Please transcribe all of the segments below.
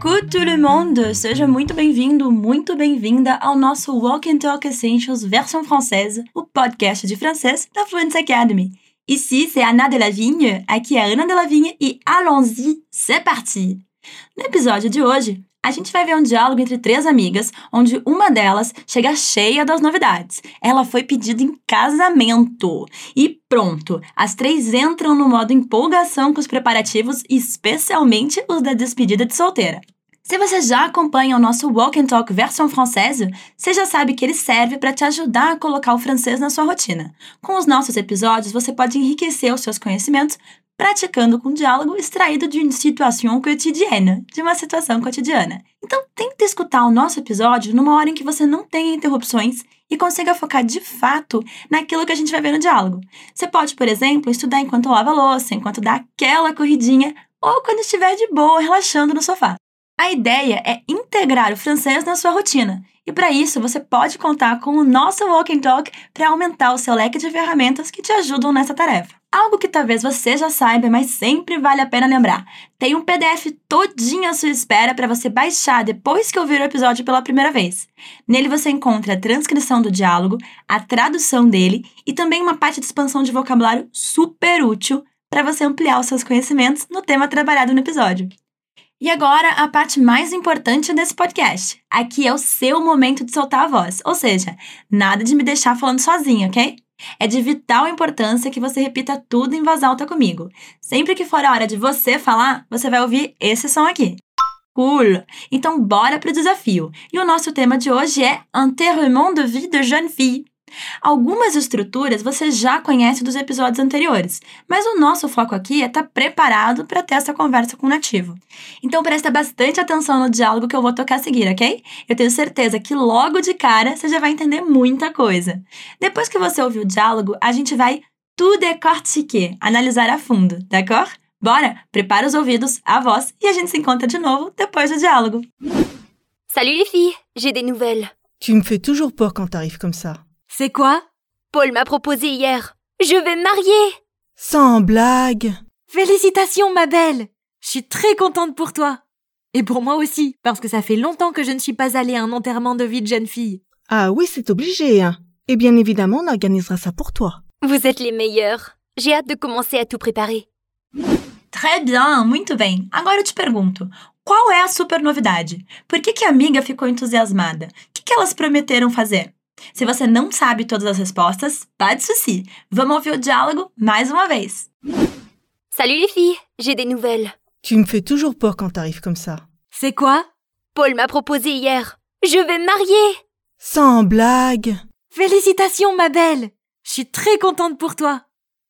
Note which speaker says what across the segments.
Speaker 1: Coucou tout le monde! Seja muito bem-vindo, muito bem-vinda ao nosso Walk and Talk Essentials versão française, o podcast de francês da Fluency Academy. Ici, c'est Anna Delavigne, aqui é Ana Delavigne e allons-y, c'est parti! No episódio de hoje, a gente vai ver um diálogo entre três amigas, onde uma delas chega cheia das novidades. Ela foi pedida em casamento. E pronto, as três entram no modo empolgação com os preparativos, especialmente os da despedida de solteira. Se você já acompanha o nosso Walk and Talk versão francesa, você já sabe que ele serve para te ajudar a colocar o francês na sua rotina. Com os nossos episódios, você pode enriquecer os seus conhecimentos praticando com diálogo extraído de uma situação cotidiana, de uma situação cotidiana. Então, tente escutar o nosso episódio numa hora em que você não tenha interrupções e consiga focar de fato naquilo que a gente vai ver no diálogo. Você pode, por exemplo, estudar enquanto lava a louça, enquanto dá aquela corridinha ou quando estiver de boa relaxando no sofá. A ideia é integrar o francês na sua rotina. E para isso, você pode contar com o nosso Walk and Talk para aumentar o seu leque de ferramentas que te ajudam nessa tarefa. Algo que talvez você já saiba, mas sempre vale a pena lembrar. Tem um PDF todinho à sua espera para você baixar depois que ouvir o episódio pela primeira vez. Nele você encontra a transcrição do diálogo, a tradução dele e também uma parte de expansão de vocabulário super útil para você ampliar os seus conhecimentos no tema trabalhado no episódio. E agora, a parte mais importante desse podcast. Aqui é o seu momento de soltar a voz, ou seja, nada de me deixar falando sozinho, ok? É de vital importância que você repita tudo em voz alta comigo. Sempre que for a hora de você falar, você vai ouvir esse som aqui. Cool! Então, bora pro desafio. E o nosso tema de hoje é Enterrement de vie de jeune fille. Algumas estruturas você já conhece dos episódios anteriores, mas o nosso foco aqui é estar tá preparado para ter essa conversa com o nativo. Então presta bastante atenção no diálogo que eu vou tocar a seguir, ok? Eu tenho certeza que logo de cara você já vai entender muita coisa. Depois que você ouvir o diálogo, a gente vai tout décortiquer, analisar a fundo, d'accord? Bora, prepara os ouvidos, a voz e a gente se encontra de novo depois do diálogo.
Speaker 2: Salut les filles, j'ai des nouvelles.
Speaker 3: Tu me fais toujours peur quand t'arrives comme ça.
Speaker 4: C'est quoi?
Speaker 2: Paul m'a proposé hier. Je vais me marier.
Speaker 3: Sans blague.
Speaker 4: Félicitations, ma belle. Je suis très contente pour toi. Et pour moi aussi, parce que ça fait longtemps que je ne suis pas allée à un enterrement de vie de jeune fille.
Speaker 3: Ah oui, c'est obligé, hein. Et bien évidemment, on organisera ça pour toi.
Speaker 2: Vous êtes les meilleurs. J'ai hâte de commencer à tout préparer.
Speaker 1: Très bien, muito bem. Agora eu te pergunto, qual é a super novidade? Por que, que a amiga ficou entusiasmada? O que, que elas prometeram fazer? Se você não sabe todas as respostas, pas de souci. Vamos ouvir o diálogo mais uma vez.
Speaker 2: Salut les filles, j'ai des nouvelles.
Speaker 3: Tu me fais toujours peur quand t'arrives comme ça.
Speaker 4: C'est quoi?
Speaker 2: Paul m'a proposé hier. Je vais me marier.
Speaker 3: Sans blague.
Speaker 4: Félicitations, ma belle. Je suis très contente pour toi.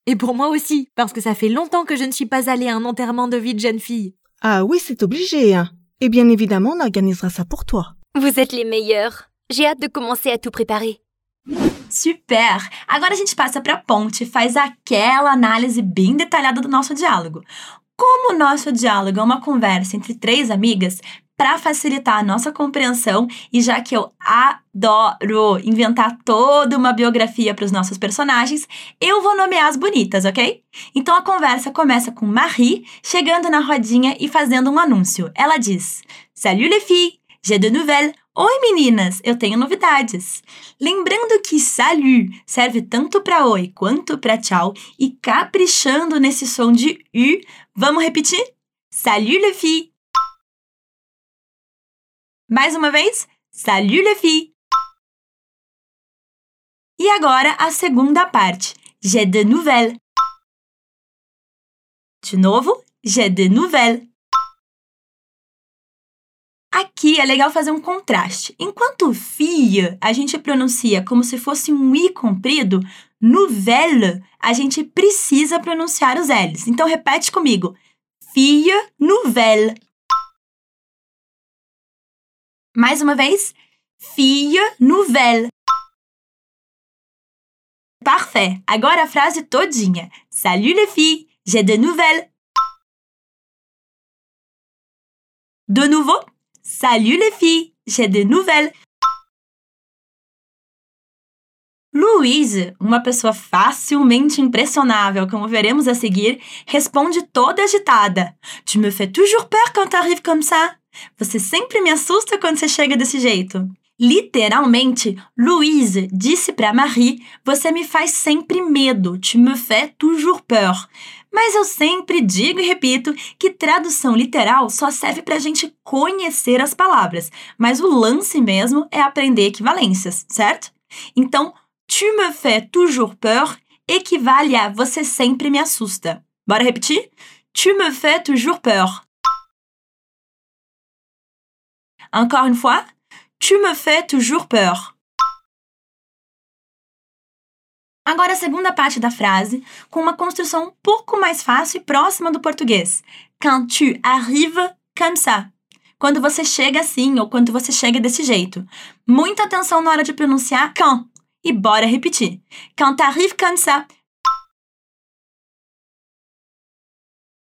Speaker 4: Et pour moi aussi, parce que ça fait longtemps que je ne suis pas allée à un enterrement de vie de jeune fille.
Speaker 3: Ah oui, c'est obligé, hein. Et bien évidemment, on organisera ça pour toi.
Speaker 2: Vous êtes les meilleurs. J'ai hâte de commencer à tout préparer.
Speaker 1: Super! Agora a gente passa para a ponte e faz aquela análise bem detalhada do nosso diálogo. Como o nosso diálogo é uma conversa entre três amigas, para facilitar a nossa compreensão e já que eu adoro inventar toda uma biografia para os nossos personagens, eu vou nomear as bonitas, ok? Então a conversa começa com Marie chegando na rodinha e fazendo um anúncio. Ela diz: Salut les filles, j'ai de nouvelles. Oi meninas, eu tenho novidades. Lembrando que salut serve tanto para oi quanto para tchau e caprichando nesse som de U, vamos repetir? Salut les filles. Mais uma vez, salut les filles. E agora a segunda parte. J'ai de nouvelles. De novo, j'ai de nouvelles. Aqui é legal fazer um contraste. Enquanto fia a gente pronuncia como se fosse um i comprido, nouvelle a gente precisa pronunciar os L's. Então repete comigo. Fille nouvelle. Mais uma vez. Fille nouvelle. Parfait. Agora a frase todinha. Salut les filles, j'ai de nouvelles. De nouveau. Salut les filles, j'ai des nouvelles. Louise, uma pessoa facilmente impressionável, como veremos a seguir, responde toda agitada. Tu me fais toujours peur quand t'arrives comme ça. Você sempre me assusta quando você chega desse jeito. Literalmente, Louise disse para Marie: Você me faz sempre medo, tu me fais toujours peur. Mas eu sempre digo e repito que tradução literal só serve para a gente conhecer as palavras, mas o lance mesmo é aprender equivalências, certo? Então, tu me fais toujours peur equivale a você sempre me assusta. Bora repetir? Tu me fais toujours peur. Encore une fois, tu me fais toujours peur. Agora a segunda parte da frase, com uma construção um pouco mais fácil e próxima do português. Quand tu arrives comme ça. Quando você chega assim ou quando você chega desse jeito. Muita atenção na hora de pronunciar quand. E bora repetir. Quand t'arrives comme ça.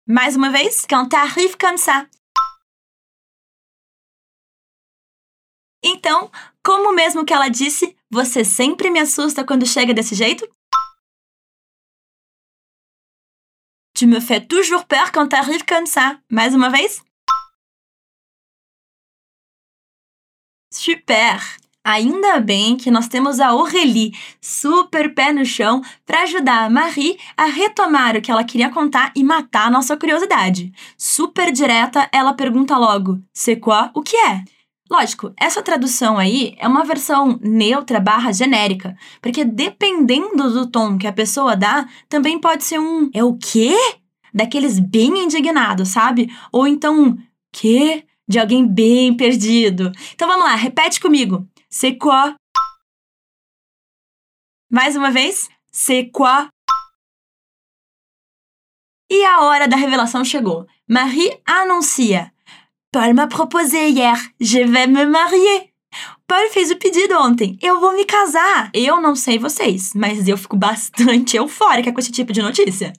Speaker 1: Mais uma vez. Quand t'arrives comme ça. Então, como mesmo que ela disse, você sempre me assusta quando chega desse jeito? Tu me fais toujours peur quand t'arrives comme ça. Mais uma vez? Super! Ainda bem que nós temos a Aurélie, super pé no chão, para ajudar a Marie a retomar o que ela queria contar e matar a nossa curiosidade. Super direta, ela pergunta logo: C'est quoi? O que é? Lógico, essa tradução aí é uma versão neutra barra genérica, porque dependendo do tom que a pessoa dá, também pode ser um é o quê? Daqueles bem indignados, sabe? Ou então, quê? De alguém bem perdido. Então vamos lá, repete comigo. C'est? Mais uma vez. C'est quoi? E a hora da revelação chegou. Marie anuncia. Paul m'a proposé hier. Je vais me marier. Paul fez o pedido ontem. Eu vou me casar. Eu não sei vocês, mas eu fico bastante eufórica com esse tipo de notícia.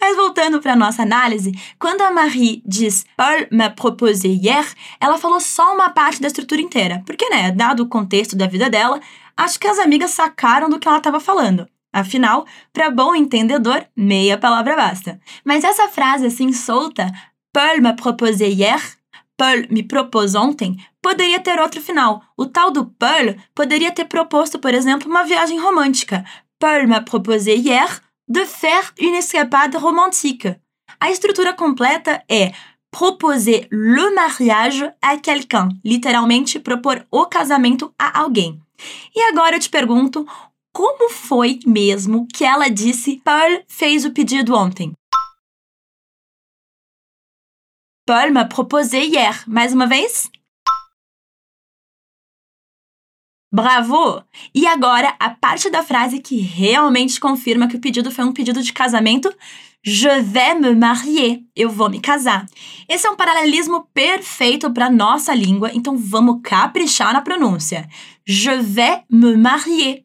Speaker 1: Mas voltando para nossa análise, quando a Marie diz Paul m'a proposé hier, ela falou só uma parte da estrutura inteira. Porque, né, dado o contexto da vida dela, acho que as amigas sacaram do que ela estava falando. Afinal, para bom entendedor, meia palavra basta. Mas essa frase assim solta, Paul m'a proposé hier, Paul me propôs ontem, poderia ter outro final. O tal do Paul poderia ter proposto, por exemplo, uma viagem romântica. Paul m'a proposé hier de faire une escapade romantique. A estrutura completa é proposer le mariage à quelqu'un, literalmente propor o casamento a alguém. E agora eu te pergunto, como foi mesmo que ela disse Paul fez o pedido ontem? Paul m'a proposé hier. Mais uma vez? Bravo! E agora a parte da frase que realmente confirma que o pedido foi um pedido de casamento. Je vais me marier. Eu vou me casar. Esse é um paralelismo perfeito para nossa língua, então vamos caprichar na pronúncia. Je vais me marier.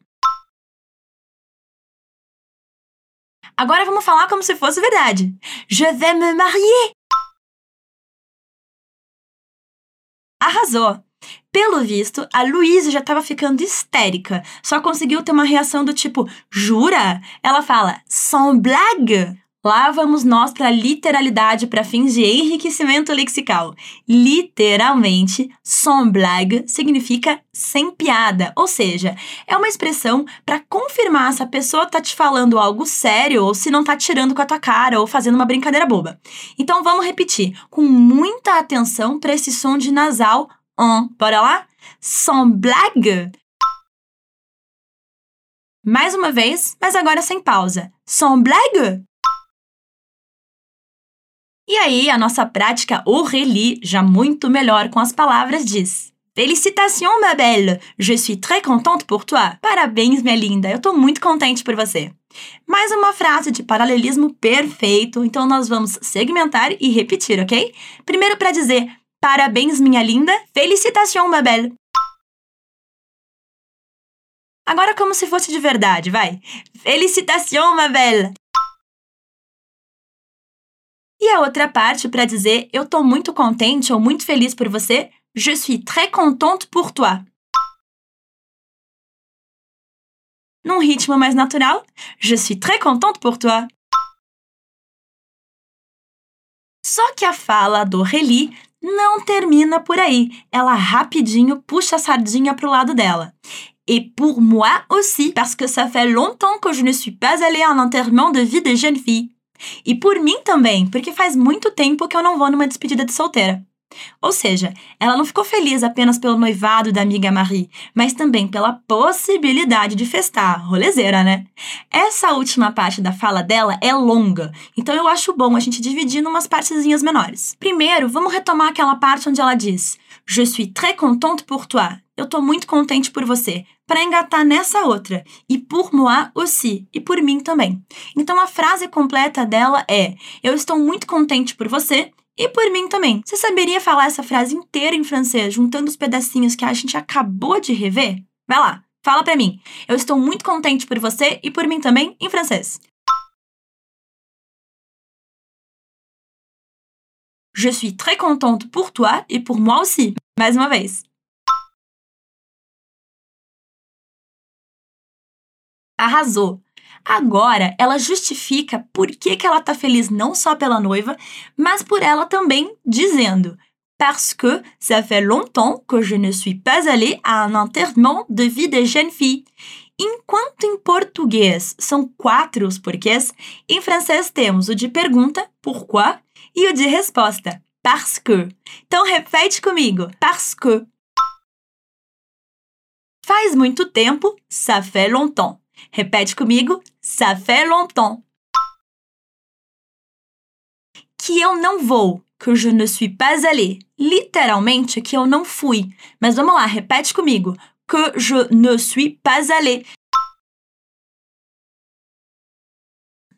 Speaker 1: Agora vamos falar como se fosse verdade. Je vais me marier. Arrasou! Pelo visto, a Luísa já estava ficando histérica. Só conseguiu ter uma reação do tipo: Jura? Ela fala: Sans blague? Lá vamos nós para literalidade para fins de enriquecimento lexical. Literalmente, sans blague significa sem piada, ou seja, é uma expressão para confirmar se a pessoa tá te falando algo sério ou se não tá tirando com a tua cara ou fazendo uma brincadeira boba. Então vamos repetir com muita atenção para esse som de nasal on. Bora lá? Sans blague. Mais uma vez, mas agora sem pausa. Sans blague. E aí, a nossa prática Aurélie, já muito melhor com as palavras, diz: Félicitations, ma belle! Je suis très contente pour toi! Parabéns, minha linda! Eu tô muito contente por você! Mais uma frase de paralelismo perfeito, então nós vamos segmentar e repetir, ok? Primeiro para dizer parabéns, minha linda, félicitations, ma belle! Agora como se fosse de verdade, vai! Félicitations, ma belle! E a outra parte para dizer eu tô muito contente ou muito feliz por você, je suis très contente pour toi. Num ritmo mais natural, je suis très contente pour toi. Só que a fala do Reli não termina por aí. Ela rapidinho puxa a sardinha pro lado dela. Et pour moi aussi, parce que ça fait longtemps que je ne suis pas allée à un enterrement de vie de jeune fille. E por mim também, porque faz muito tempo que eu não vou numa despedida de solteira. Ou seja, ela não ficou feliz apenas pelo noivado da amiga Marie, mas também pela possibilidade de festar, rolezeira, né? Essa última parte da fala dela é longa, então eu acho bom a gente dividir numas partezinhas menores. Primeiro, vamos retomar aquela parte onde ela diz: Je suis très contente pour toi. Eu tô muito contente por você. Para engatar nessa outra. E pour moi aussi. E por mim também. Então a frase completa dela é: Eu estou muito contente por você e por mim também. Você saberia falar essa frase inteira em francês, juntando os pedacinhos que a gente acabou de rever? Vai lá, fala pra mim. Eu estou muito contente por você e por mim também em francês. Je suis très contente pour toi et pour moi aussi. Mais uma vez. Arrasou! Agora, ela justifica por que, que ela tá feliz não só pela noiva, mas por ela também, dizendo: Parce que ça fait longtemps que je ne suis pas allée à un enterrement de vie de jeune fille. Enquanto em português são quatro os porquês, em francês temos o de pergunta, pourquoi, e o de resposta, parce que. Então repete comigo, parce que. Faz muito tempo, ça fait longtemps. Repete comigo, ça fait longtemps. Que eu não vou, que je ne suis pas allée. Literalmente, que eu não fui. Mas vamos lá, repete comigo. Que je ne suis pas allée.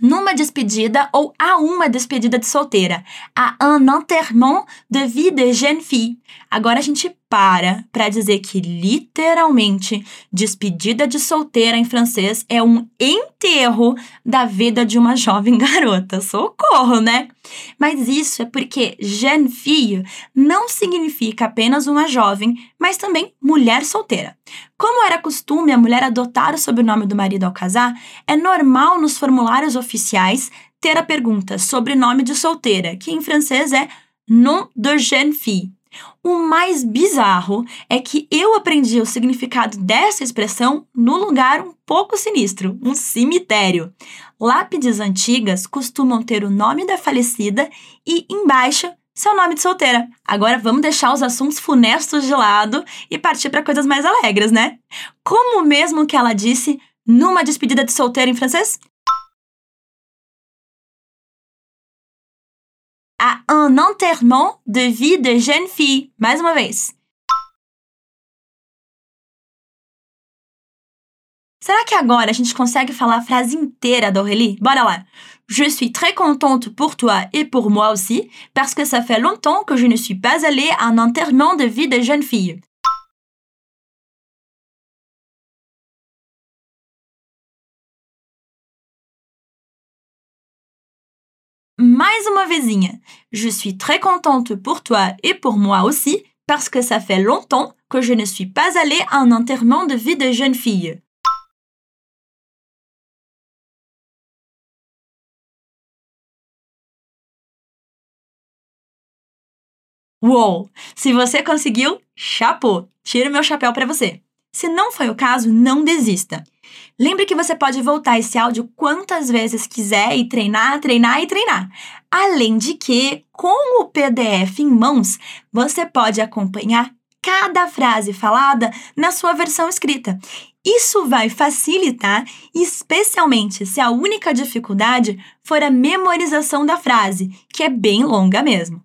Speaker 1: Numa despedida ou a uma despedida de solteira. A un enterrement de vie de jeune fille. Agora a gente para para dizer que literalmente despedida de solteira em francês é um enterro da vida de uma jovem garota. Socorro, né? Mas isso é porque jeune fille não significa apenas uma jovem, mas também mulher solteira. Como era costume a mulher adotar o sobrenome do marido ao casar, é normal nos formulários oficiais ter a pergunta sobrenome de solteira, que em francês é nom de jeune fille. O mais bizarro é que eu aprendi o significado dessa expressão no lugar um pouco sinistro, um cemitério. Lápides antigas costumam ter o nome da falecida e embaixo seu nome de solteira. Agora vamos deixar os assuntos funestos de lado e partir para coisas mais alegres, né? Como mesmo que ela disse numa despedida de solteira em francês? À un enterrement de vie de jeune fille. Mais uma vez. Será que agora a gente consegue falar a frase inteira d'Aurélie? Bora lá! Je suis très contente pour toi et pour moi aussi, parce que ça fait longtemps que je ne suis pas allée à un enterrement de vie de jeune fille. Je suis très contente pour toi et pour moi aussi parce que ça fait longtemps que je ne suis pas allée à un enterrement de vie de jeune fille. Uou! Se você conseguiu, chapeau! Tiro meu chapéu para você. Se não foi o caso, não desista. Lembre que você pode voltar esse áudio quantas vezes quiser e treinar, treinar e treinar. Além de que, com o PDF em mãos, você pode acompanhar cada frase falada na sua versão escrita. Isso vai facilitar, especialmente se a única dificuldade for a memorização da frase, que é bem longa mesmo.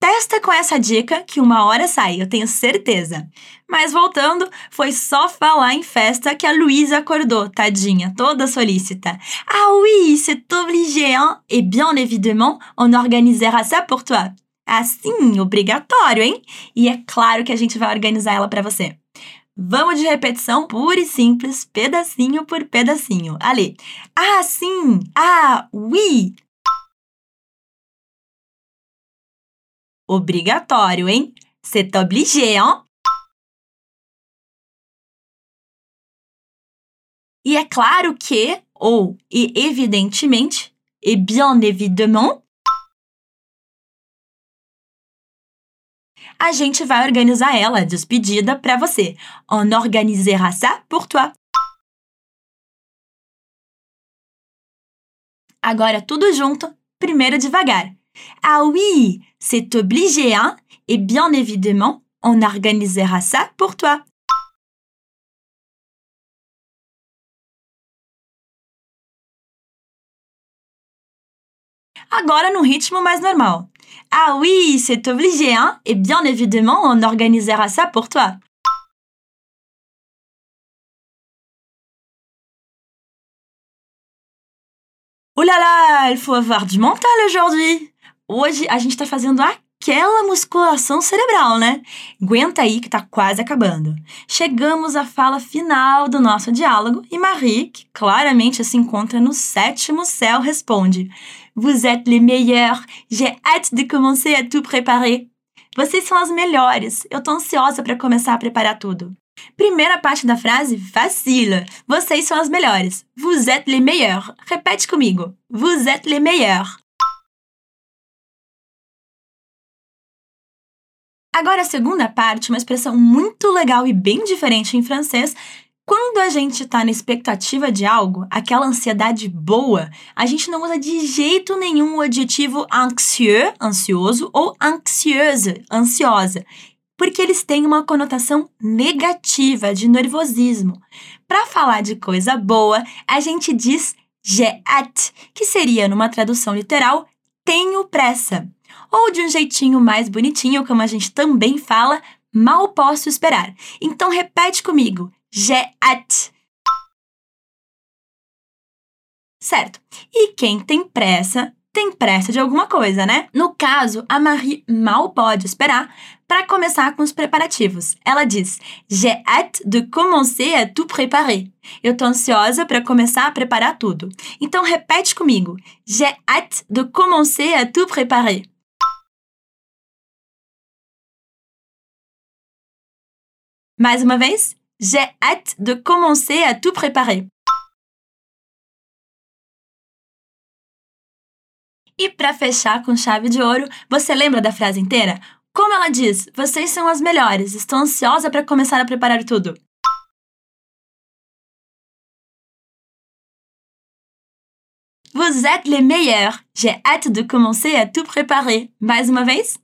Speaker 1: Testa com essa dica que uma hora sai, eu tenho certeza. Mas voltando, foi só falar em festa que a Luísa acordou, tadinha, toda solícita. Ah oui, c'est obligé, hein? Et bien évidemment, on organisera ça pour toi. Assim, obrigatório, hein? E é claro que a gente vai organizar ela para você. Vamos de repetição pura e simples, pedacinho por pedacinho. Ali. Ah, sim! Ah, oui! Obrigatório, hein? C'est obligé, hein? E é claro que, ou e evidentemente, et bien évidemment, a gente vai organizar ela, despedida, para você. On organisera ça pour toi. Agora tudo junto, primeiro devagar. Ah oui, c'est obligé, hein? Et bien évidemment, on organisera ça pour toi. Agora no ritmo mais normal. Ah oui, c'est obligé, hein? Et bien évidemment, on organisera ça pour toi. Oh là là, il faut avoir du mental aujourd'hui. Hoje a gente tá fazendo aquela musculação cerebral, né? Aguenta aí que tá quase acabando. Chegamos à fala final do nosso diálogo e Marie, que claramente se encontra no sétimo céu, responde: Vous êtes les meilleurs. J'ai hâte de commencer à tout préparer. Vocês são as melhores. Eu tô ansiosa para começar a preparar tudo. Primeira parte da frase, facile. Vocês são as melhores. Vous êtes les meilleurs. Repete comigo. Vous êtes les meilleurs. Agora, a segunda parte, uma expressão muito legal e bem diferente em francês, quando a gente está na expectativa de algo, aquela ansiedade boa, a gente não usa de jeito nenhum o adjetivo anxieux, ansioso, ou anxieuse, ansiosa, porque eles têm uma conotação negativa de nervosismo. Para falar de coisa boa, a gente diz j'ai hâte, que seria, numa tradução literal, tenho pressa. Ou de um jeitinho mais bonitinho, como a gente também fala, mal posso esperar. Então repete comigo. J'ai hâte. Certo. E quem tem pressa, tem pressa de alguma coisa, né? No caso, a Marie mal pode esperar para começar com os preparativos. Ela diz: J'ai hâte de commencer à tout préparer. Eu tô ansiosa para começar a preparar tudo. Então repete comigo: J'ai hâte de commencer à tout préparer. Mais uma vez, j'ai hâte de commencer à tout préparer. E para fechar com chave de ouro, você lembra da frase inteira? Como ela diz: Vocês são as melhores, estou ansiosa para começar a preparar tudo. Vous êtes les meilleurs. J'ai hâte de commencer à tout préparer. Mais uma vez?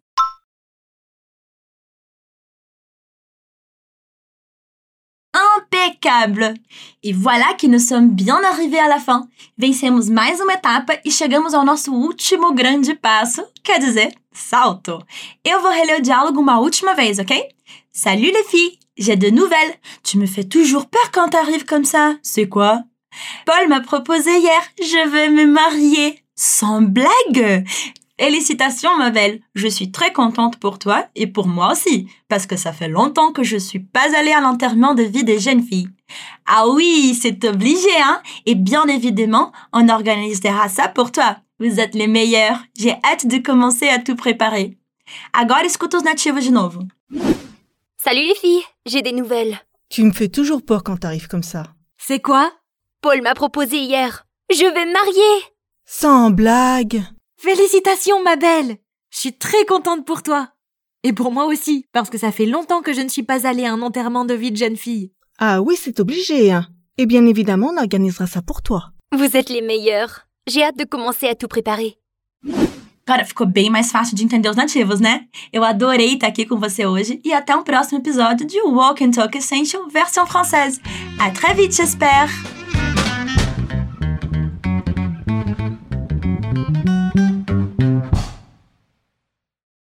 Speaker 1: Impeccable! E voilà que nous sommes bien arrivés à la fin. Vencemos mais uma etapa e chegamos ao nosso último grande passo, quer dizer, salto. Eu vou reler o diálogo uma última vez, ok? Salut les filles, j'ai de nouvelles. Tu me fais toujours peur quand t'arrives comme ça. C'est quoi? Paul m'a proposé hier, je veux me marier. Sans blague! Félicitations, ma belle. Je suis très contente pour toi et pour moi aussi, parce que ça fait longtemps que je suis pas allée à l'enterrement de vie des jeunes filles. Ah oui, c'est obligé, hein? Et bien évidemment, on organisera ça pour toi. Vous êtes les meilleurs. J'ai hâte de commencer à tout préparer. Agora escuta os nativos de novo.
Speaker 2: Salut les filles, j'ai des nouvelles.
Speaker 3: Tu me fais toujours peur quand t'arrives comme ça.
Speaker 4: C'est quoi?
Speaker 2: Paul m'a proposé hier. Je vais me marier.
Speaker 3: Sans blague.
Speaker 4: Félicitations, ma belle Je suis très contente pour toi. Et pour moi aussi, parce que ça fait longtemps que je ne suis pas allée à un enterrement de vie de jeune fille.
Speaker 3: Ah oui, c'est obligé, hein. Et bien évidemment, on organisera ça pour toi.
Speaker 2: Vous êtes les meilleurs. J'ai hâte de commencer à tout préparer.
Speaker 1: Agora ficou bem mais fácil de entender os nativos, né? Eu adorei estar aqui com você hoje e até um próximo episódio de Walk and Talk Essential versão française. À très vite, j'espère!